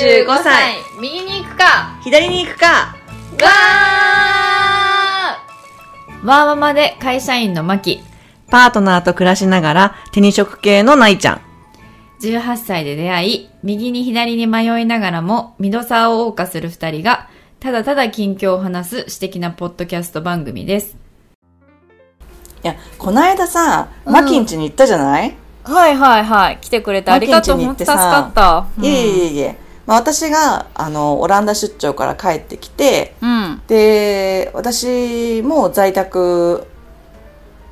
35歳。右に行くか。左に行くか。わー。ワーママで会社員のマキ。パートナーと暮らしながら手に職系のないちゃん。18歳で出会い、右に左に迷いながらも、ミドサーを謳歌する二人が、ただただ近況を話す私的なポッドキャスト番組です。いや、こないださ、うん。マキンチに行ったじゃない、はいはいはい。来てくれてありがとう。マキン本当助チに行ってさ。かった。いえいえいえ。まあ、私が、あの、オランダ出張から帰ってきて、うん。で、私も在宅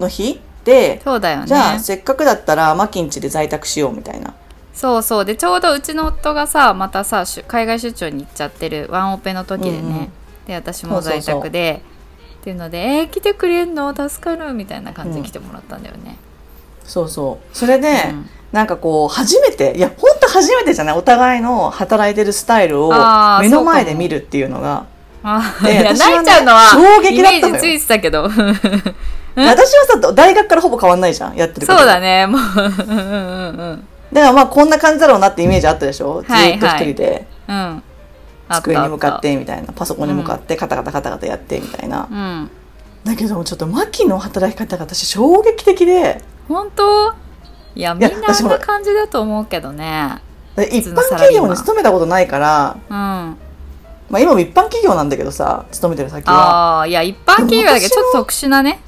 の日で、そうだよね。じゃあ、せっかくだったらマキンチで在宅しようみたいな。そうそう。でちょうどうちの夫がさまたさ海外出張に行っちゃってるワンオペの時でね、うんうん。で私も在宅で。っていうので「えー、来てくれんの？助かる」みたいな感じで来てもらったんだよね、そうそう。それで、うん。なんかこう、初めて、いや、本当初めてじゃない？お互いの働いてるスタイルを目の前で見るっていうのが、あでいや私はねないちゃんのは衝撃だったのよ。ついてたけど。私はさ、大学からほぼ変わんないじゃん、やってること。そうだねもう。うんうんうんだからまあこんな感じだろうなってイメージあったでしょ、はいはい。ずっと一人で。うん。うんあった。机に向かってみたいなパソコンに向かってカタカタカタカタやってみたいな、うん。だけどちょっとマキの働き方が私衝撃的で。本当？いやみんなあんな感じだと思うけどね。一般企業に勤めたことないから、うん。まあ、今も一般企業なんだけどさ勤めてる先は。ああいや一般企業だけどちょっと特殊なね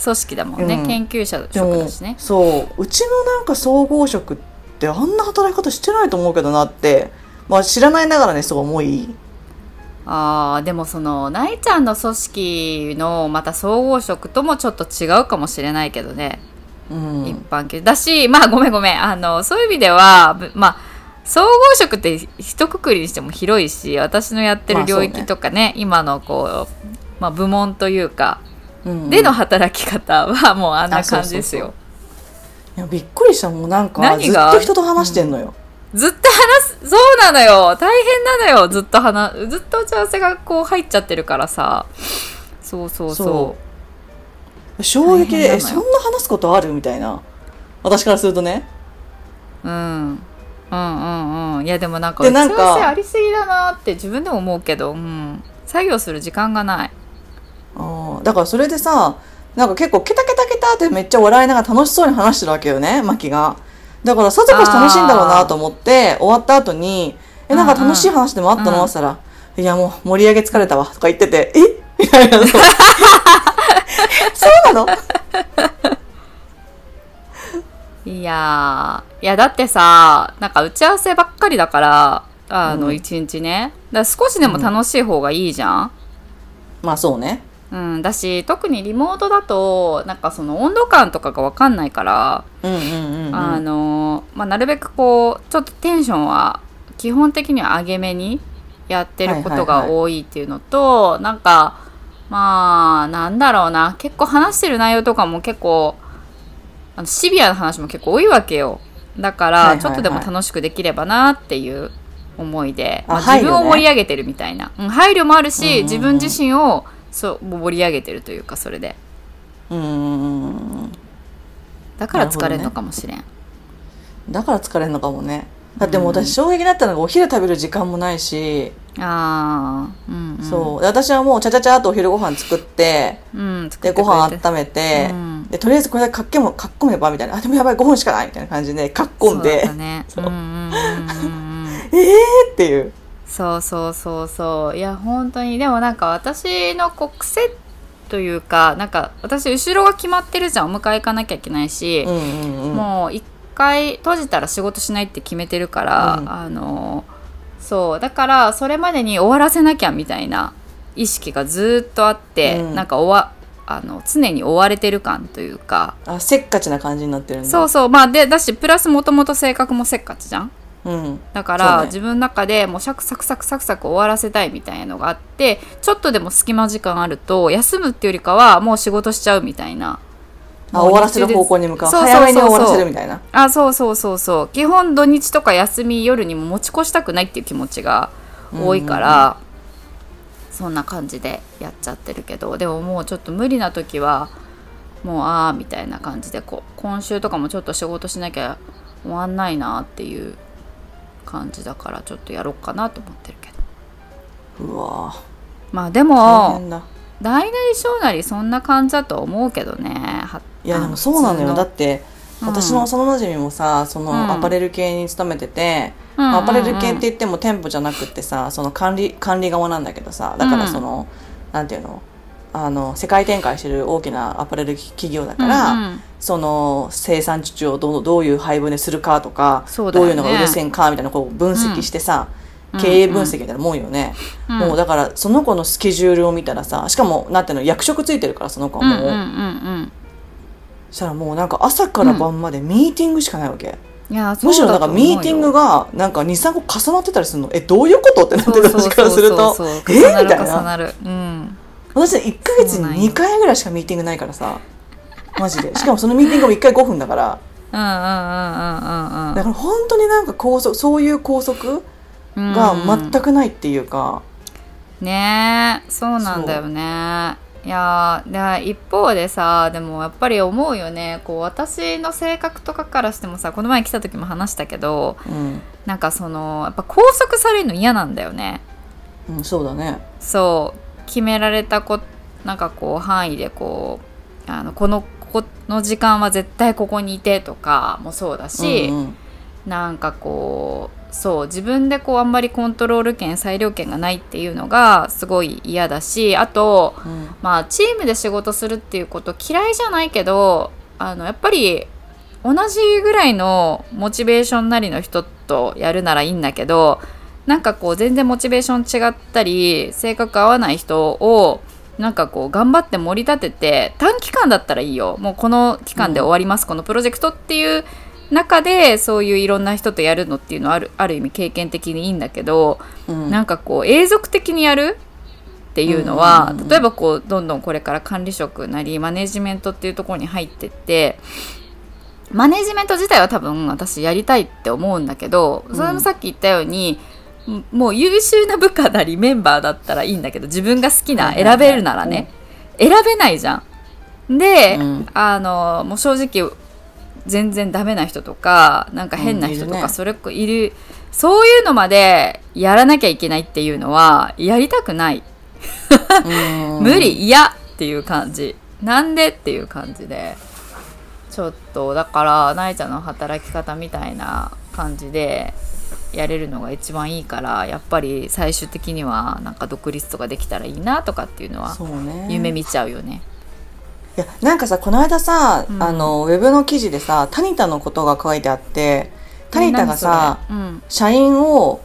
組織だもんね、うん。研究者職だしね。そううちのなんか総合職ってあんな働き方してないと思うけどなって、まあ、知らないながらねそう思い。あーでもそのないちゃんの組織のまた総合職ともちょっと違うかもしれないけどね、うん。一般企業だしまあごめんごめん。あのそういう意味ではぶまあ総合職って一括りにしても広いし私のやってる領域とかね,、今のこう、まあ、部門というかうんでの働き方はもうあんなあそう感じですよ。いやびっくりしたもうなんかずっ何がと人と話してんのよ、ずっと話すそうなのよ。大変なのよ。ずっと話ずっと打ち合わせがこう入っちゃってるからさ。そうそう。そう衝撃でえそんな話すことある？みたいな。私からするとね。うん。うんうんうん。いやでもなんかなんかありすぎだなって自分でも思うけど、うん、作業する時間がない。あー。だからそれでさなんか結構ケタケタケタってめっちゃ笑いながら楽しそうに話してるわけよね。マキが。だからさぞかし楽しいんだろうなと思って終わった後に「えなんか楽しい話でもあったの?」うん。って言ったら「いやもう盛り上げ疲れたわ」とか言ってて「え？みたいな そうなの？いやーいやだってさなんか打ち合わせばっかりだからあのうん。一、日ね。だ少しでも楽しい方がいいじゃん、まあそうね。うん、だし特にリモートだとなんかその温度感とかが分かんないから、なるべくこうちょっとテンションは基本的には上げめにやってることが多いっていうのと、なんかまあなんだろうな。結構話してる内容とかも結構あのシビアな話も結構多いわけよ。だから、ちょっとでも楽しくできればなっていう思いで、あまあ、自分を配慮ね盛り上げてるみたいな、うん配慮もあるし、自分自身をそう盛り上げてるというかそれで。うんだから疲れるのかもしれん、だから疲れるのかもね。だってもう私衝撃だったのがお昼食べる時間もないし、ああうん、うん、そう。で私はもうちゃちゃちゃっとお昼ご飯作ってうん、作でってくれて。ご飯温めて、うん。でとりあえずこれだけかっけもかっこめばみたいな。あでもやばい5分しかないみたいな感じでかっこんで、そうね。えーっていう。そうそうそうそう。いや本当に。でもなんか私のこう癖というかなんか私後ろが決まってるじゃん。お迎え行かなきゃいけないし。う、んうんうん。もう一回閉じたら仕事しないって決めてるから、うん。あのそう。だからそれまでに終わらせなきゃみたいな意識がずっとあって、うん。なんか終わあの常に追われてる感というか。あせっかちな感じになってるんだ。そうそう。まあでだしプラスもともと性格もせっかちじゃん。うん。だから、ね。自分の中でもうシャクサクサクサクサク終わらせたいみたいなのがあってちょっとでも隙間時間あると休むっていうよりかはもう仕事しちゃうみたいなあ終わらせる方向に向かう。そうそうそうそう早めに終わらせるみたいな。あそうそうそうそう。基本土日とか休み夜にも持ち越したくないっていう気持ちが多いから、そんな感じでやっちゃってるけどでももうちょっと無理な時はもうああみたいな感じでこう今週とかもちょっと仕事しなきゃ終わんないなっていう感じだからちょっとやろうかなと思ってるけど。うわまあで大も大なり小なりそんな感じだと思うけどねはいやでもそうなのよ。だってうん。私の幼馴染もさそうん。のアパレル系に勤めてて、うんまあアパレル系って言っても店舗じゃなくってさその管理管理側なんだけどさだからその、なんていうの？あの世界展開してる大きなアパレル企業だから、うんうん。その生産地中をどうどういう配分にするかとか、どそういうのが売れ線かみたいなこう分析してさ、うん。経営分析みたいなもんよね、うんもうだからその子のスケジュールを見たらさしかもなんていうの役職ついてるからその子はもう、うんうんうんそしたらもうなんか朝から晩までミーティングしかないわけ、うん。いやむしろなんかミーティングがなんか23個重なってたりするの？えどういうこと？ってなってる私からすると。えみたいなうん。私1ヶ月に2回ぐらいしかミーティングないからさ。マジで。しかもそのミーティングも1回5分だから。うんうんうんうんうんだから本当になんか拘束そういう拘束うん。が全くないっていうか、ねえそうなんだよねいやーで一方でさでもやっぱり思うよね。こう私の性格とかからしてもさこの前来た時も話したけどうん。なんかそのやっぱ拘束されるの嫌なんだよね。うん、そうだね。そう。決められたこなんかこう範囲でこうあのこのここの時間は絶対ここにいてとかもそうだし、うんうん。なんかこうそう自分でこうあんまりコントロール権裁量権がないっていうのがすごい嫌だしあとうん。まあチームで仕事するっていうこと嫌いじゃないけどあのやっぱり同じぐらいのモチベーションなりの人とやるならいいんだけどなんかこう全然モチベーション違ったり性格合わない人をなんかこう頑張って盛り立てて短期間だったらいいよ。もうこの期間で終わります、このプロジェクトっていう中でそういういろんな人とやるのっていうのはあるある意味経験的にいいんだけど、うん。なんかこう永続的にやるっていうのは、うん。うんうん例えばこうどんどんこれから管理職なりマネジメントっていうところに入ってってマネジメント自体は多分私やりたいって思うんだけどそれもさっき言ったように、もう優秀な部下なりメンバーだったらいいんだけど自分が好きな選べるならね、選べないじゃん。で、うん。あのもう正直全然ダメな人とかなんか変な人とかうんいるね。それっこいる、そういうのまでやらなきゃいけないっていうのはやりたくない、うん。無理嫌っていう感じ。なんでっていう感じで。ちょっとだからなえちゃんの働き方みたいな感じでやれるのが一番いいからやっぱり最終的にはなんか独立とかできたらいいなとかっていうのは夢見ちゃうよね。いやなんかさこの間さ、うん。あのウェブの記事でさタニタのことが書いてあってタニタがさ、うん。社員を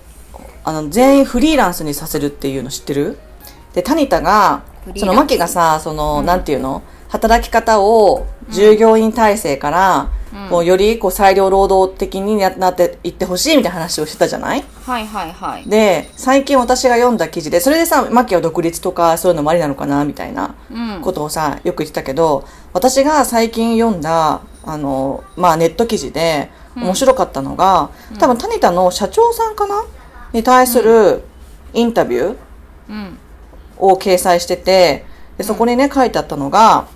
あの全員フリーランスにさせるっていうの知ってる？でタニタがそのマキがさその、うん。なんていうの？働き方を従業員体制から、うん。こうよりこう裁量労働的にななっていってほしいみたいな話をしてたじゃない？はいはいはい。で最近私が読んだ記事でそれでさマキは独立とかそういうのもありなのかなみたいなうん。ことをさよく言ってたけど私が最近読んだあの、まあ、ネット記事でうん。面白かったのが、多分タニタの社長さんかな？に対するインタビューうん。を掲載しててでそこにね書いてあったのが、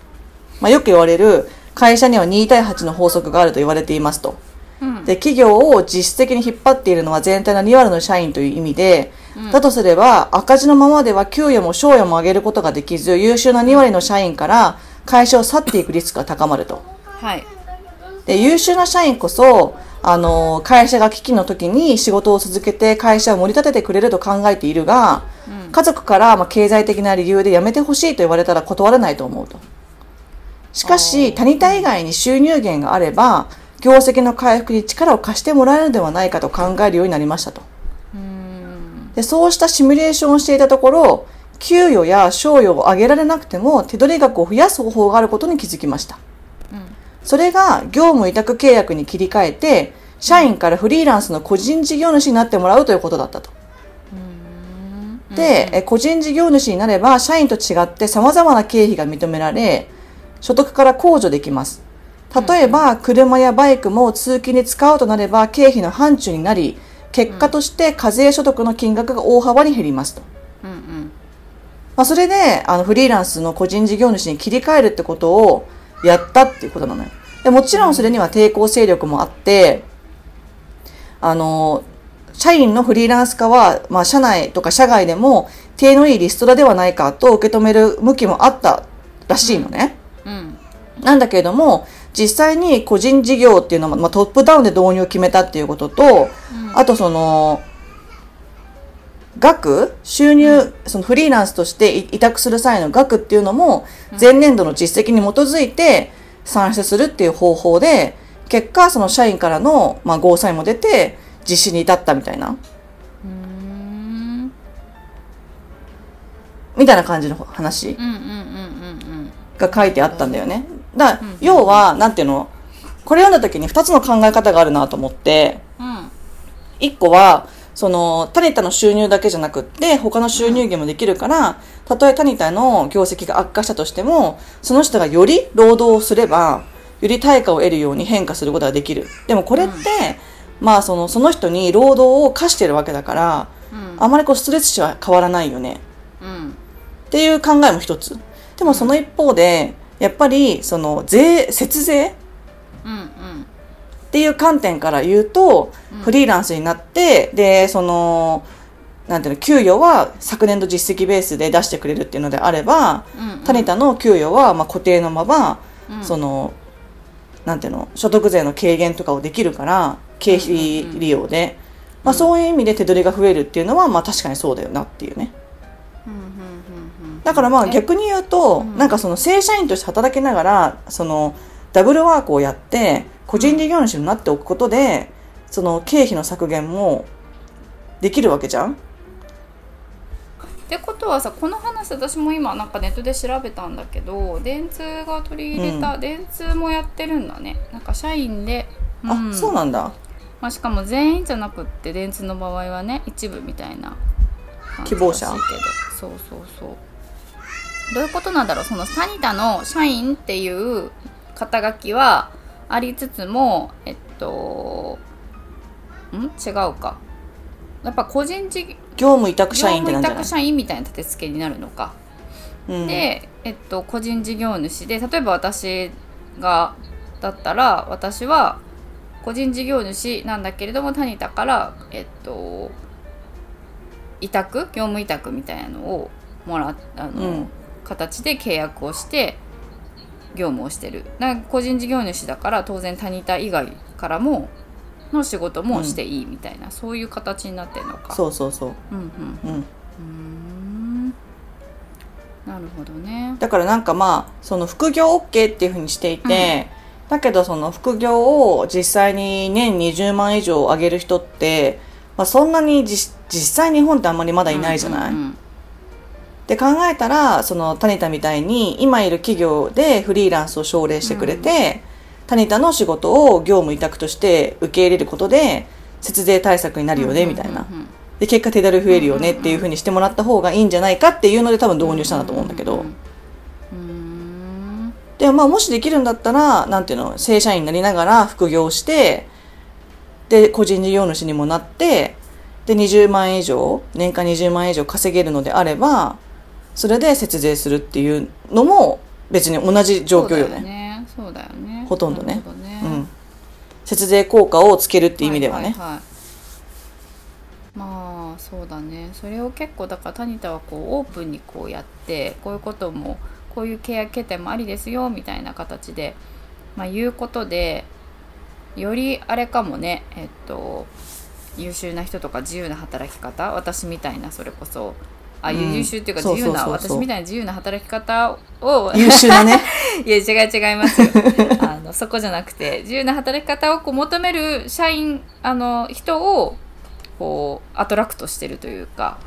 まあ、よく言われる会社には2対8の法則があると言われていますと。うんで企業を実質的に引っ張っているのは全体の2割の社員という意味で、うんだとすれば赤字のままでは給与も賞与も上げることができず優秀な2割の社員から会社を去っていくリスクが高まると。はい。で優秀な社員こそあの会社が危機の時に仕事を続けて会社を盛り立ててくれると考えているが、うん家族からまあ経済的な理由で辞めてほしいと言われたら断れないと思うと。しかあし、ー他人以外に収入源があれば、業績の回復に力を貸してもらえるのではないかと考えるようになりましたと。でそうしたシミュレーションをしていたところ、給与や賞与を上げられなくても手取り額を増やす方法があることに気づきました。うんそれが業務委託契約に切り替えて、社員からフリーランスの個人事業主になってもらうということだったと。うんで、え個人事業主になれば、社員と違って様々な経費が認められ、所得から控除できます。例えば、車やバイクも通勤に使うとなれば、経費の範疇になり、結果として課税所得の金額が大幅に減りますと。うんうんまあ、それで、あの、フリーランスの個人事業主に切り替えるってことをやったっていうことなのよ。でもちろんそれには抵抗勢力もあって、あの、社員のフリーランス化は、まあ、社内とか社外でも手のいいリストラではないかと受け止める向きもあったらしいのね。うんなんだけれども、実際に個人事業っていうのも、まあ、トップダウンで導入を決めたっていうことと、あとその、額収入、そのフリーランスとして委託する際の額っていうのも、前年度の実績に基づいて算出するっていう方法で、結果、その社員からの、まあ、ゴーサインも出て、実施に至ったみたいな、うん。みたいな感じの話。うんうんうんうん。が書いてあったんだよね。だ要は、なんていうの？これ読んだ時に2つの考え方があるなと思って、うん1個は、その、タニタの収入だけじゃなくって、他の収入源もできるから、たとえタニタの業績が悪化したとしても、その人がより労働をすれば、より対価を得るように変化することができる。でもこれって、まあその、その人に労働を課してるわけだから、うんあまりこうストレス値は変わらないよね。うんっていう考えも一つ。でもその一方で、やっぱり、その、税、節税うんうん。っていう観点から言うと、フリーランスになって、で、その、なんていうの、給与は昨年度実績ベースで出してくれるっていうのであれば、うんタニタの給与はまあ固定のまま、うん。その、なんていうの、所得税の軽減とかをできるから、経費利用で、まあそういう意味で手取りが増えるっていうのは、まあ確かにそうだよなっていうね。うんうんうんだからまあね。逆に言うと、ん。なんかその正社員として働きながら、そのダブルワークをやって、個人事業主になっておくことで、その経費の削減もできるわけじゃん？ってことはさこの話私も今なんかネットで調べたんだけど電通が取り入れた、電通もやってるんだね。なんか社員で、あ、そうなんだ。まあ、しかも全員じゃなくって電通の場合はね一部みたいな希望者？そうそうそうどういうことなんだろうそのサニタの社員っていう肩書きはありつつもえっとん？違うか。やっぱ個人事業業務委託業社員っ務委てなんじゃない託社員みたいな立て付けになるのか、うん、で、えっと、個人事業主で例えば私がだったら私は個人事業主なんだけれどもタニタから、えっと、委託業務委託みたいなのをもらっあの、うん形で契約をして業務をしてるだ個人事業主だから当然タニタ以外からもの仕事もしていいみたいな、そういう形になってるのか。そうそうそう。うんうんうん。うーんなるほどね。だからなんかまあ、その副業 OK っていうふうにしていて、だけどその副業を実際に年20万以上上げる人って、まあそんなに実実際日本ってあんまりまだいないじゃない、うんうんって考えたらそのタニタみたいに今いる企業でフリーランスを奨励してくれて、タニタの仕事を業務委託として受け入れることで節税対策になるよね、みたいなうんうんで結果手だれ増えるよねっていうふうにしてもらった方がいいんじゃないかっていうので多分導入したんだと思うんだけど、うんうんでもまあもしできるんだったらなんていうの正社員になりながら副業してで個人事業主にもなってで20万円以上年間20万円以上稼げるのであればそれで節税するっていうのも別に同じ状況よね。そうだよね。ほとんどね。ね。うん、節税効果をつけるっていう意味ではね、いいい。まあそうだね。それを結構だからタニタはこうオープンにこうやってこういうこともこういう契約形態もありですよみたいな形で、まあ、言うことでよりあれかもね。えっと優秀な人とか自由な働き方私みたいなそれこそあ、うん。優秀っていうか自由な私みたいな自由な働き方を。優秀だね。いや違う違いますよ。あのそこじゃなくて自由な働き方をこう求める社員あの人をこうアトラクトしてるというか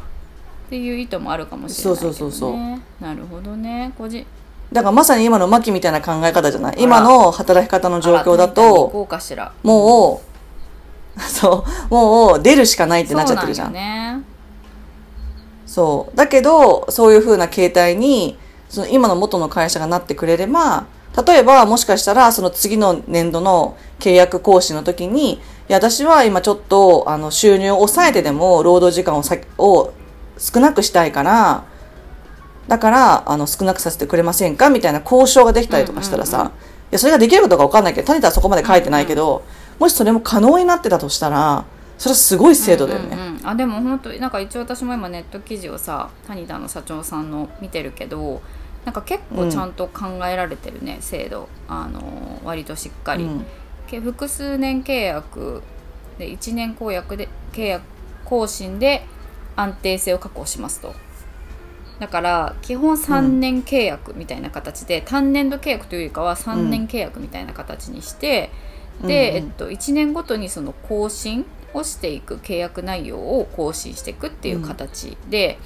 っていう意図もあるかもしれないね、そうそうそうそう。なるほどね。個人だからまさに今のマキみたいな考え方じゃない？今の働き方の状況だとこうかしら。もうそうもう出るしかないってなっちゃってるじゃん。そうなんよねそう。だけど、そういう風な形態に、その今の元の会社がなってくれれば、例えばもしかしたらその次の年度の契約更新の時に、いや、私は今ちょっとあの収入を抑えてでも労働時間をさを少なくしたいから、だからあの少なくさせてくれませんか？みたいな交渉ができたりとかしたらさ、いや、それができるかどうかわかんないけど、タニタはそこまで書いてないけど、もしそれも可能になってたとしたら、それすごい制度だよね、うんうんうん。あでも本当なんか一応私も今ネット記事をさ谷田の社長さんの見てるけどなんか結構ちゃんと考えられてるね、制度。あの割としっかり、うん。け複数年契約で1年公約で契約更新で安定性を確保しますと。だから基本3年契約みたいな形で、単年度契約というよりかは3年契約みたいな形にして、で、うんうん。えっと、1年ごとにその更新干していく契約内容を更新していくっていう形で、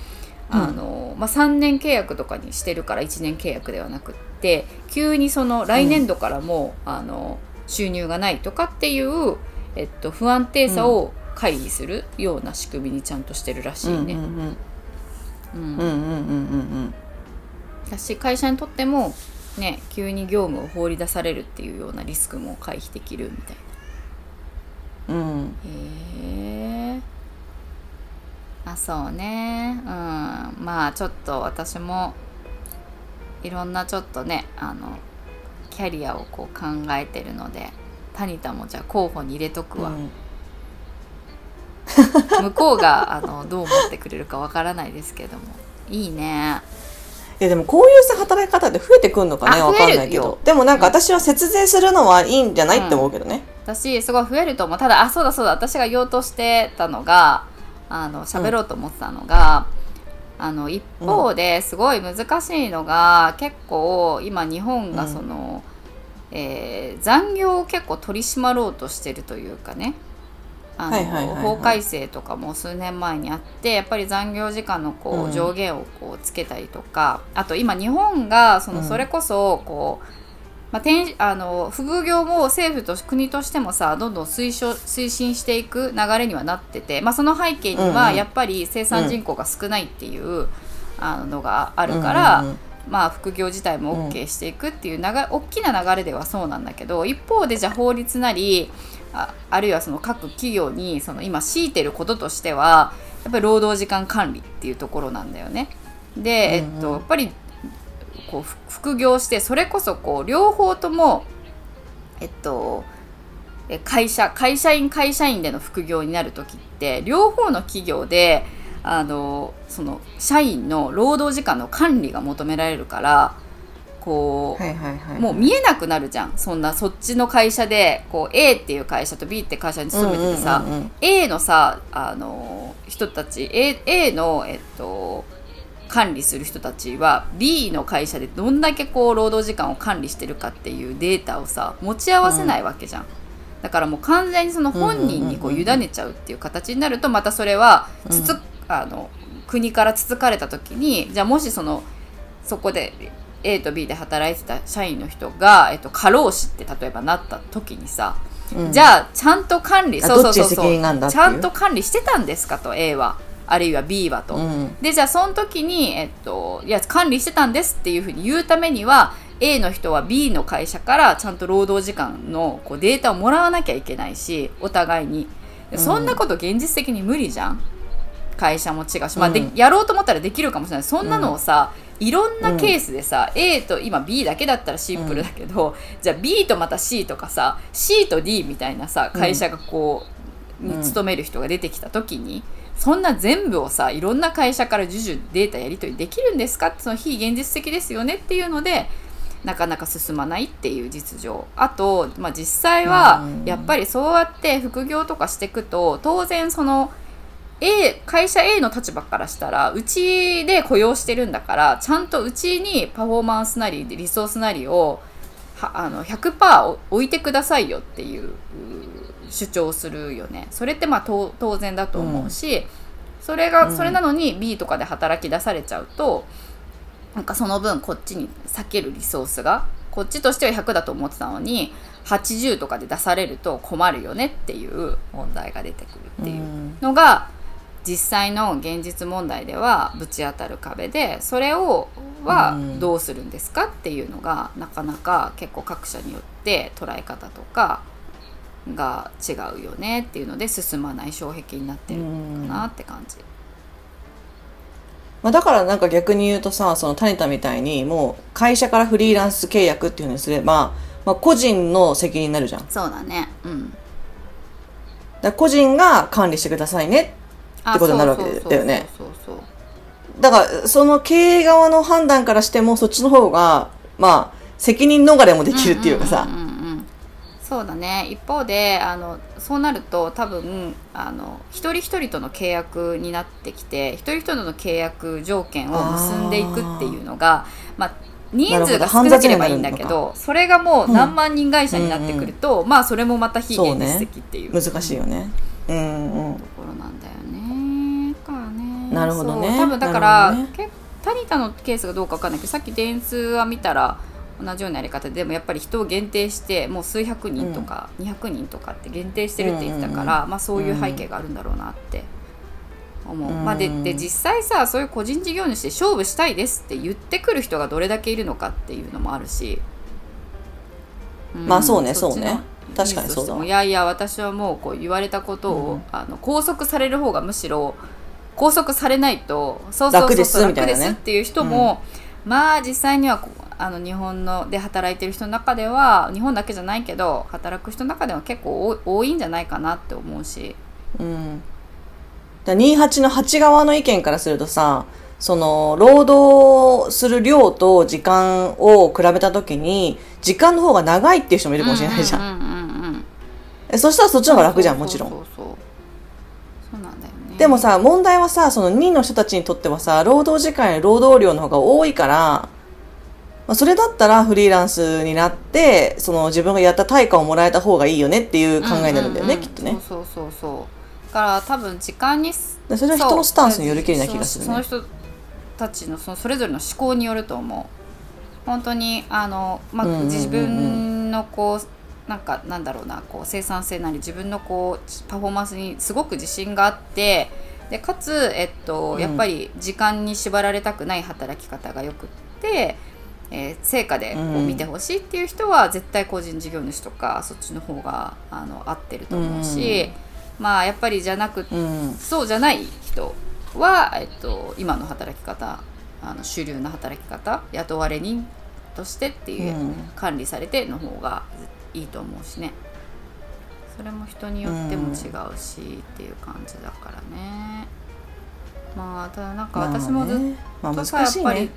うん、あのまあ、3年契約とかにしてるから1年契約ではなくって急にその来年度からも、うん、あの収入がないとかっていう、えっと、不安定さを回避するような仕組みにちゃんとしてるらしいね。だし会社にとってもね急に業務を放り出されるっていうようなリスクも回避できるみたいな。うん、えー、あそうね。うん。まあちょっと私もいろんなちょっとねあのキャリアをこう考えてるのでタニタもじゃあ候補に入れとくわ、うん。向こうがあのどう思ってくれるかわからないですけども。いいね。いやでもこういうさ働き方って増えてくんのかね？あわかんないけど。でもなんか私は節税するのはいいんじゃないって思うけどね、私すごい増えると思う。ただあそうだそうだ。私が言おうとしてたのがあの喋ろうと思ってたのが、あの一方ですごい難しいのが、結構今日本がその、えー残業を結構取り締まろうとしてるというかね。あの、はいはいはいはい。法改正とかも数年前にあってやっぱり残業時間のこううん。上限をこうつけたりとか、あと今日本がそのうん。それこそこう、まあ、転あの副業も政府と国としてもさどんどん推奨推進していく流れにはなってて、まあ、その背景にうんうん。はやっぱり生産人口が少ないっていう、あののがあるから、うんうんうん。まあ、副業自体も OK していくっていう流れ、大きな流れではそうなんだけど一方でじゃあ法律なりああるいはその各企業にその今強いてることとしてはやっぱり労働時間管理っていうところなんだよね。で、うんうん。えっと、やっぱりこうふ副業してそれこそこう両方ともえっとえ会社会社員会社員での副業になる時って両方の企業であのその社員の労働時間の管理が求められるからこう、もう見えなくなるじゃん。そんなそっちの会社でこう A っていう会社と B って会社に勤めててさ、うんうんうんうん。A のさあの人たち A, A の、えっと、管理する人たちは B の会社でどんだけこう労働時間を管理してるかっていうデータをさ持ち合わせないわけじゃん。だからもう完全にその本人にこう委ねちゃうっていう形になるとまたそれはつつ、あの国からつつかれた時にじゃあもしそのそこで A と B で働いてた社員の人が、えっと、過労死って例えばなった時にさ、うん。じゃあちゃんと管理あそうそうそうどっちに責任があんだっていう。ちゃんと管理してたんですかと A はあるいは B はと。うん。でじゃあその時に、えっと、いや管理してたんですっていうふうに言うためには A の人は B の会社からちゃんと労働時間のこうデータをもらわなきゃいけないしお互いに。でそんなこと現実的に無理じゃん。会社も違うし、まあでうん。やろうと思ったらできるかもしれない。そんなのをさ、いろんなケースでさ、A と今 B だけだったらシンプルだけど、じゃあ B とまた C とかさ C と D みたいなさ会社がこう、に勤める人が出てきた時に、そんな全部をさいろんな会社から授受データやり取りできるんですか？ってその非現実的ですよねっていうのでなかなか進まないっていう実情。あと、まあ、実際はうん。やっぱりそうやって副業とかしていくと当然その A 会社 A の立場からしたらうちで雇用してるんだからちゃんとうちにパフォーマンスなりリソースなりをはあの100%置いてくださいよっていうう主張するよね。それってまあ当当然だと思うし、それがうん。それなのに B とかで働き出されちゃうとなんかその分こっちに避けるリソースがこっちとしては100だと思ってたのに80とかで出されると困るよねっていう問題が出てくるっていうのが実際の現実問題ではぶち当たる壁でそれをはうん。どうするんですかっていうのがなかなか結構各社によって捉え方とかが違うよねっていうので進まない障壁になってるのかなって感じ。まあ、だからなんか逆に言うとさそのタニタみたいにもう会社からフリーランス契約っていうふうにすれば、まあ、個人の責任になるじゃん。そうだね。うん。ら個人が管理してくださいねあってことになるわけだよね。そうそうそうだからその経営側の判断からしてもそっちの方がまあ責任逃れもできるっていうかさ。んんうんうんそうだね。一方であのそうなると多分あの一人一人との契約になってきて一人一人の契約条件を結んでいくっていうのがまあ人数が少なければいいんだけどそれがもう何万人会社になってくると、まあそれもまた非現実的っていう。難しいよね。うんうん。ところなんだよね。からね。なるほどね。多分だから、ね。けタニタのケースがどうかわかんないけどさっき電通は見たら同じようなやり方ででもやっぱり人を限定してもう数百人とか200人とかって限定してるって言ってたから、まあ、そういう背景があるんだろうなって思う。うん。まあ、でで実際さそういう個人事業主で勝負したいですって言ってくる人がどれだけいるのかっていうのもあるし。んまあそうねそうね。確かにそうだ。いやいや私はもうこう言われたことを、うんあの拘束される方がむしろ拘束されないとそうそうそうそう楽ですみたいなね。楽ですっていう人も、まあ実際にはあの日本ので働いてる人の中では日本だけじゃないけど働く人の中では結構多い多いんじゃないかなって思うし。うん。だ28の8側の意見からするとさその労働する量と時間を比べた時に時間の方が長いっていう人もいるかもしれないじゃん,、うんうんうんうんえそしたらそっちの方が楽じゃんもちろんそうそう。そうそうなんだよね。でもさ問題はさその2の人たちにとってはさ労働時間や労働量の方が多いから、まあ、それだったらフリーランスになってその自分がやった対価をもらえた方がいいよねっていう考えになるんだよね、うううきっとね。そうそうそうそう。だから多分時間にそれは人のスタンスによるけりな気がするね。その人たちのそのそれぞれの思考によると思う。本当にあの、まあうんうんうんうん。自分のこうなんかなんだろうなこう生産性なり自分のこうパフォーマンスにすごく自信があってでかつ、えっと、うん。やっぱり時間に縛られたくない働き方がよくって、えー成果でこううん見てほしいっていう人は絶対個人事業主とかそっちの方があの合ってると思うし、まあやっぱりじゃなくうん。そうじゃない人は、えっと、今の働き方あの主流な働き方雇われ人としてっていう、うん。管理されての方がいいと思うしね。それも人によっても違うし、っていう感じだからね。まあただなんか私もずっとさ難しいやっぱりね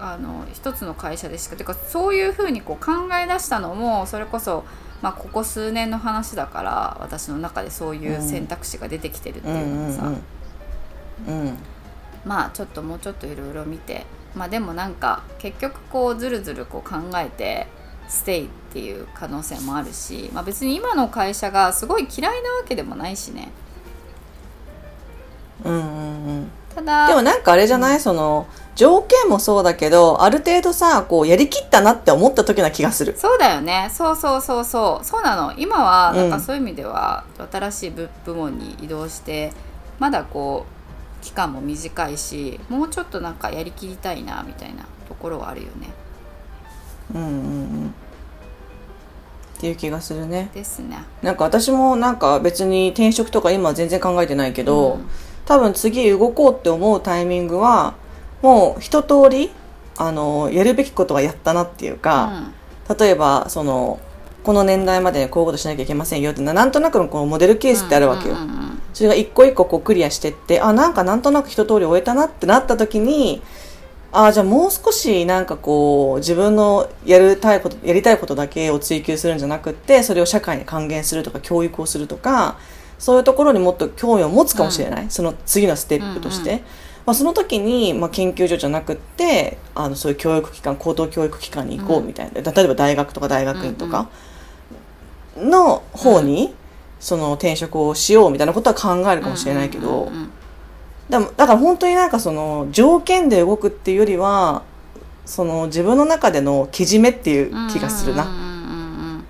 あの一つの会社でしかてかそういうふうにこう考え出したのもそれこそ、まあ、ここ数年の話だから私の中でそういう選択肢が出てきてるってうんいうのがさ、うんうんうん。まあちょっともうちょっといろいろ見てまあでもなんか結局こうずるずるこう考えてステイっていう可能性もあるし、まあ、別に今の会社がすごい嫌いなわけでもないしね。うんうんうん。ただでもなんかあれじゃない、その条件もそうだけどある程度さこうやりきったなって思った時な気がする。そうだよね。そうそうそうそう。そうなの。今はなん。うんかそういう意味では新しい部部門に移動してまだこう期間も短いしもうちょっとなんかやりきりたいなみたいなところはあるよね。うんうんうん。っていう気がするね。ですね。なんか私もなんか別に転職とか今は全然考えてないけど、うん。多分次動こうって思うタイミングはもう一通りあのやるべきことはやったなっていうか、例えばそのこの年代までこういうことしなきゃいけませんよってななんとなくのこうモデルケースってあるわけよ、うんうんうんうんそれが一個一個こうクリアしてってあなんかなんとなく一通り終えたなってなった時にあじゃあもう少しなんかこう自分のやるたいことやりたいことだけを追求するんじゃなくってそれを社会に還元するとか教育をするとかそういうところにもっと興味を持つかもしれない、その次のステップとして、うんうまあ、その時に、まあ、研究所じゃなくってあのそういう教育機関高等教育機関に行こうみたいな、例えば大学とか大学院とかの方に、その転職をしようみたいなことは考えるかもしれないけど、だから本当になんかその条件で動くっていうよりはその自分の中でのけじめっていう気がするな。うんうんうんうん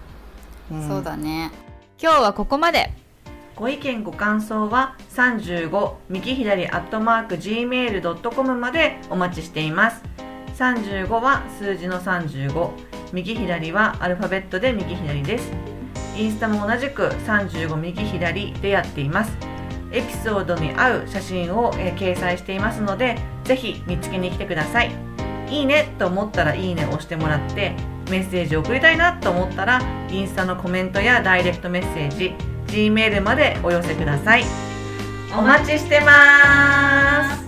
うん。うん。そうだね。今日はここまでご意見ご感想は35右左アットマーク gmail.com までお待ちしています。35は数字の35右左はアルファベットで右左です。インスタも同じく35右左でやっています。エピソードに合う写真を、え掲載していますのでぜひ見つけに来てください。いいねと思ったらいいねを押してもらってメッセージを送りたいなと思ったらインスタのコメントやダイレクトメッセージ Gmail までお寄せください。お待ちしてます。